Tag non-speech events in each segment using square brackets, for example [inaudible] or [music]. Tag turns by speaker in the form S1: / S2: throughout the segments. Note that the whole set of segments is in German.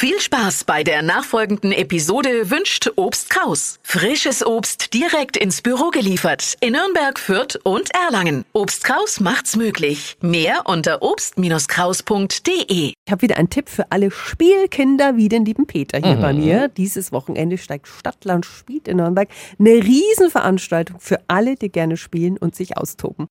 S1: Viel Spaß bei der nachfolgenden Episode wünscht Obst Kraus. Frisches Obst direkt ins Büro geliefert in Nürnberg, Fürth und Erlangen. Obst Kraus macht's möglich. Mehr unter obst-kraus.de.
S2: Ich habe wieder einen Tipp für alle Spielkinder wie den lieben Peter hier mhm. bei mir. Dieses Wochenende steigt Stadtland Spiel in Nürnberg. Eine Riesenveranstaltung für alle, die gerne spielen und sich austoben.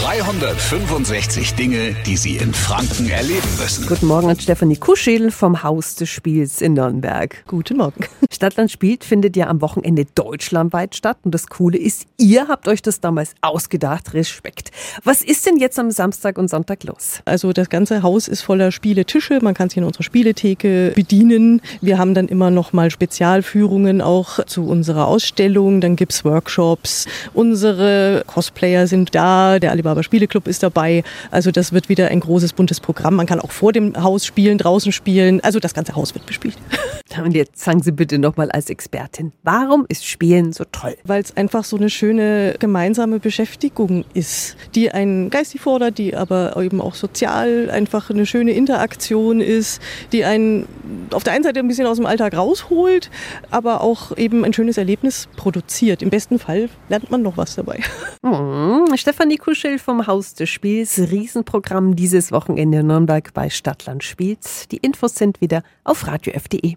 S3: 365 Dinge, die Sie in Franken erleben müssen.
S2: Guten Morgen an Stefanie Kuschedel vom Haus des Spiels in Nürnberg.
S4: Guten Morgen. [laughs]
S2: Stadtland spielt findet ja am Wochenende deutschlandweit statt. Und das Coole ist, ihr habt euch das damals ausgedacht. Respekt. Was ist denn jetzt am Samstag und Sonntag los?
S4: Also das ganze Haus ist voller Spieletische. Man kann sich in unserer Spieletheke bedienen. Wir haben dann immer noch mal Spezialführungen auch zu unserer Ausstellung. Dann gibt's Workshops. Unsere Cosplayer sind da. Der Alibaba Spieleclub ist dabei. Also das wird wieder ein großes, buntes Programm. Man kann auch vor dem Haus spielen, draußen spielen. Also das ganze Haus wird bespielt. [laughs]
S2: Und jetzt sagen Sie bitte nochmal als Expertin, warum ist Spielen so toll?
S4: Weil es einfach so eine schöne gemeinsame Beschäftigung ist, die einen geistig fordert, die aber eben auch sozial einfach eine schöne Interaktion ist, die einen auf der einen Seite ein bisschen aus dem Alltag rausholt, aber auch eben ein schönes Erlebnis produziert. Im besten Fall lernt man noch was dabei. [laughs]
S2: Mmh, Stefanie Kuschel vom Haus des Spiels. Riesenprogramm dieses Wochenende in Nürnberg bei Stadtland Spiels. Die Infos sind wieder auf radiof.de.